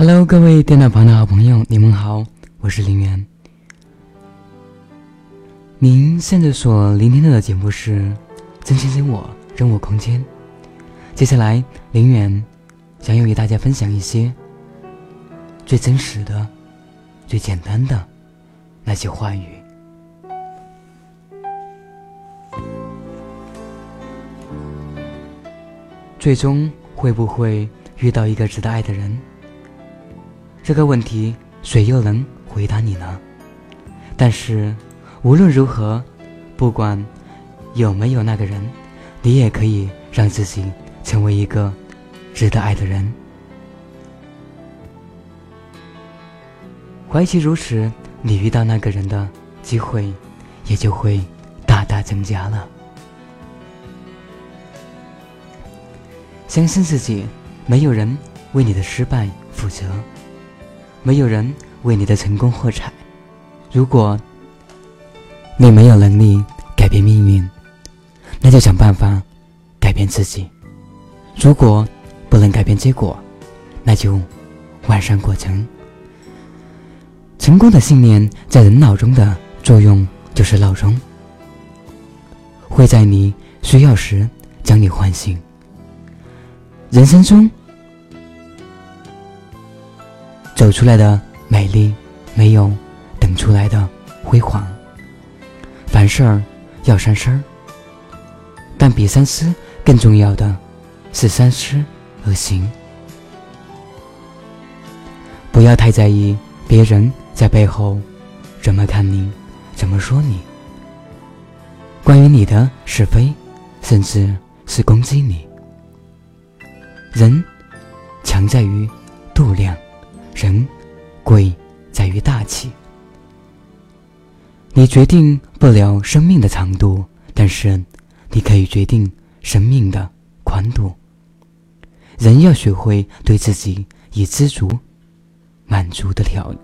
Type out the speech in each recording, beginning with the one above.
Hello，各位电脑旁的好朋友，你们好，我是林源。您现在所聆听到的节目是《真心真我，人我空间》。接下来，林源将要与大家分享一些最真实的、最简单的那些话语。最终会不会遇到一个值得爱的人？这个问题，谁又能回答你呢？但是，无论如何，不管有没有那个人，你也可以让自己成为一个值得爱的人。怀其如此，你遇到那个人的机会也就会大大增加了。相信自己，没有人为你的失败负责。没有人为你的成功喝彩。如果你没有能力改变命运，那就想办法改变自己。如果不能改变结果，那就完善过程。成功的信念在人脑中的作用就是闹钟，会在你需要时将你唤醒。人生中。走出来的美丽，没有等出来的辉煌。凡事要三思，但比三思更重要的是三思而行。不要太在意别人在背后怎么看你，怎么说你。关于你的是非，甚至是攻击你。人强在于度量。人贵在于大气。你决定不了生命的长度，但是你可以决定生命的宽度。人要学会对自己以知足、满足的条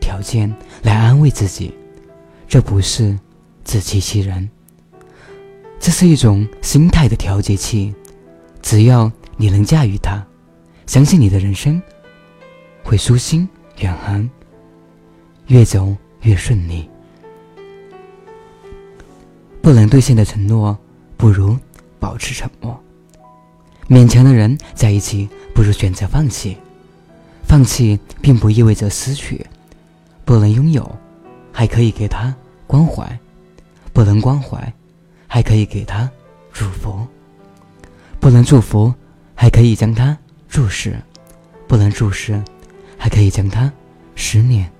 条件来安慰自己，这不是自欺欺人，这是一种心态的调节器。只要你能驾驭它，相信你的人生。会舒心远航，越走越顺利。不能兑现的承诺，不如保持沉默。勉强的人在一起，不如选择放弃。放弃并不意味着失去。不能拥有，还可以给他关怀；不能关怀，还可以给他祝福；不能祝福，还可以将他注视；不能注视。还可以将它思念，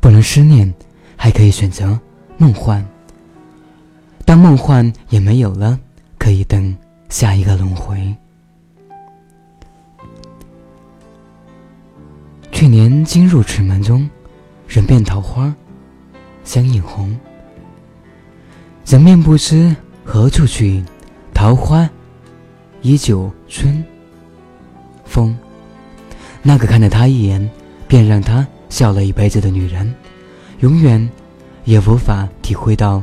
不能思念，还可以选择梦幻。当梦幻也没有了，可以等下一个轮回。去年今入此门中，人变桃花相映红。人面不知何处去，桃花依旧春。那个看了他一眼，便让他笑了一辈子的女人，永远也无法体会到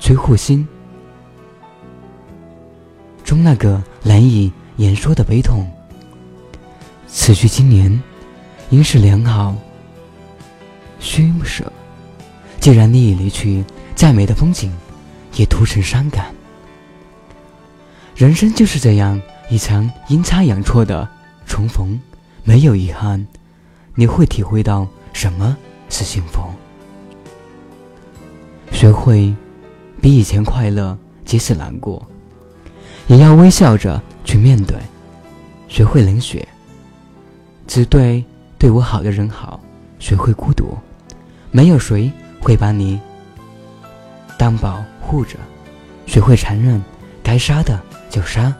崔护心中那个难以言说的悲痛。此去经年，应是良好虚舍。既然你已离去，再美的风景也涂成伤感。人生就是这样一场阴差阳错的重逢。没有遗憾，你会体会到什么是幸福。学会比以前快乐，即使难过，也要微笑着去面对。学会冷血，只对对我好的人好。学会孤独，没有谁会把你当保护着。学会残忍，该杀的就杀，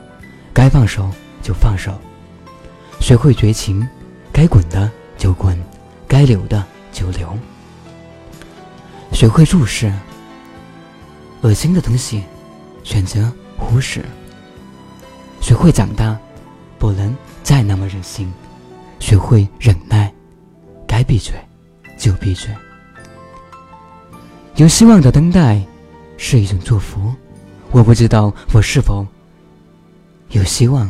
该放手就放手。学会绝情，该滚的就滚，该留的就留。学会注视，恶心的东西选择忽视。学会长大，不能再那么任性。学会忍耐，该闭嘴就闭嘴。有希望的等待是一种祝福。我不知道我是否有希望。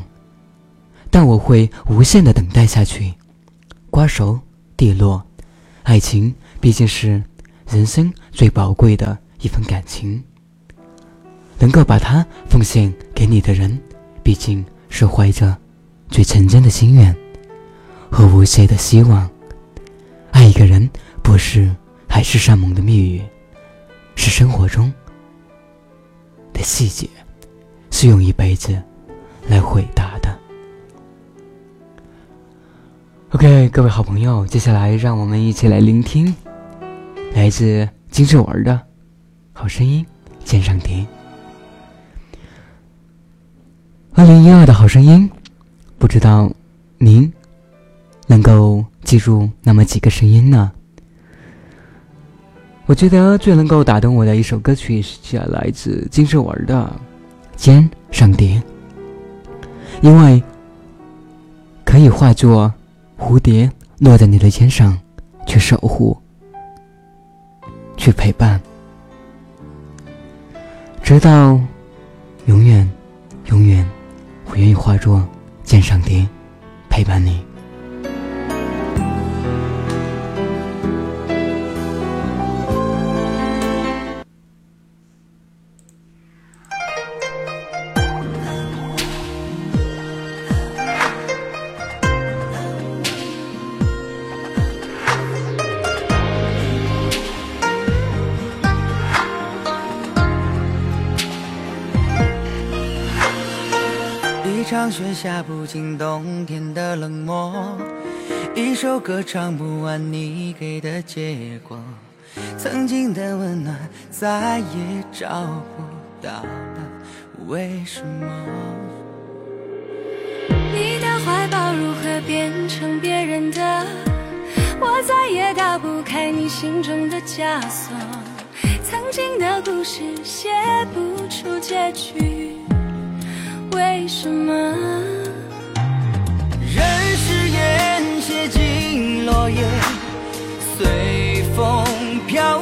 但我会无限的等待下去，瓜熟蒂落，爱情毕竟是人生最宝贵的一份感情。能够把它奉献给你的人，毕竟是怀着最纯真的心愿和无限的希望。爱一个人，不是海誓山盟的蜜语，是生活中的细节，是用一辈子来回答的。OK，各位好朋友，接下来让我们一起来聆听来自金志文的好声音，见上天。二零一二的好声音，不知道您能够记住那么几个声音呢？我觉得最能够打动我的一首歌曲是来自金志文的《肩上蝶》，因为可以化作。蝴蝶落在你的肩上，去守护，去陪伴，直到永远，永远，我愿意化作肩上蝶，陪伴你。场雪下不尽冬天的冷漠，一首歌唱不完你给的结果，曾经的温暖再也找不到了，为什么？你的怀抱如何变成别人的？我再也打不开你心中的枷锁，曾经的故事写不出结局。为什么？任誓言写进落叶，随风飘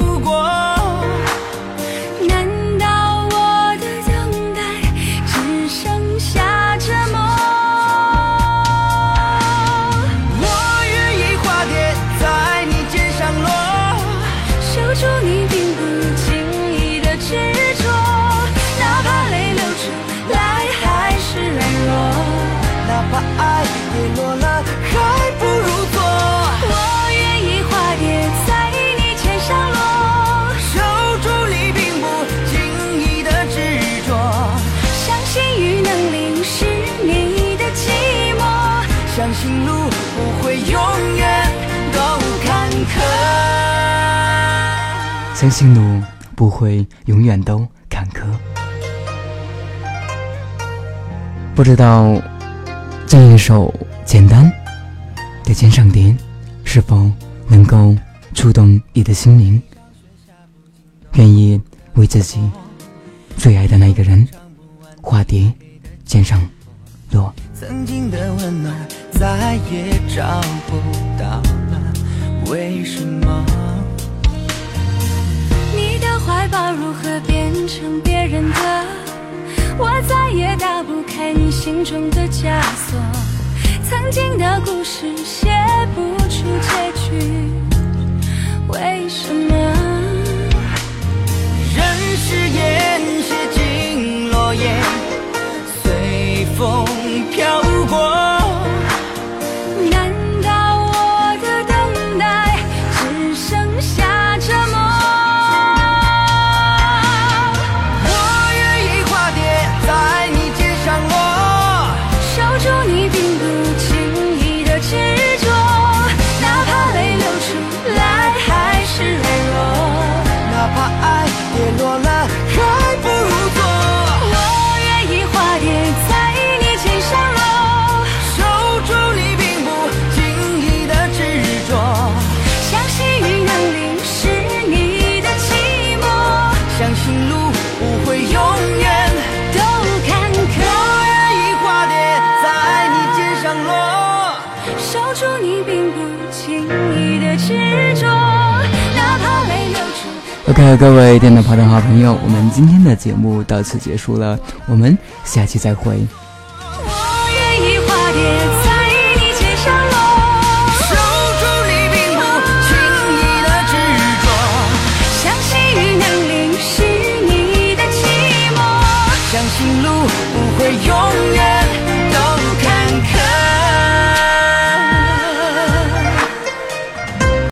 相信路不会永远都坎坷。不知道这一首简单的肩上蝶是否能够触动你的心灵？愿意为自己最爱的那个人化蝶肩上落。曾经的温暖再也找不到了，为什么？把如何变成别人的？我再也打不开你心中的枷锁。曾经的故事写不出结局，为什么？OK，各位电脑旁的好朋友，我们今天的节目到此结束了，我们下期再会。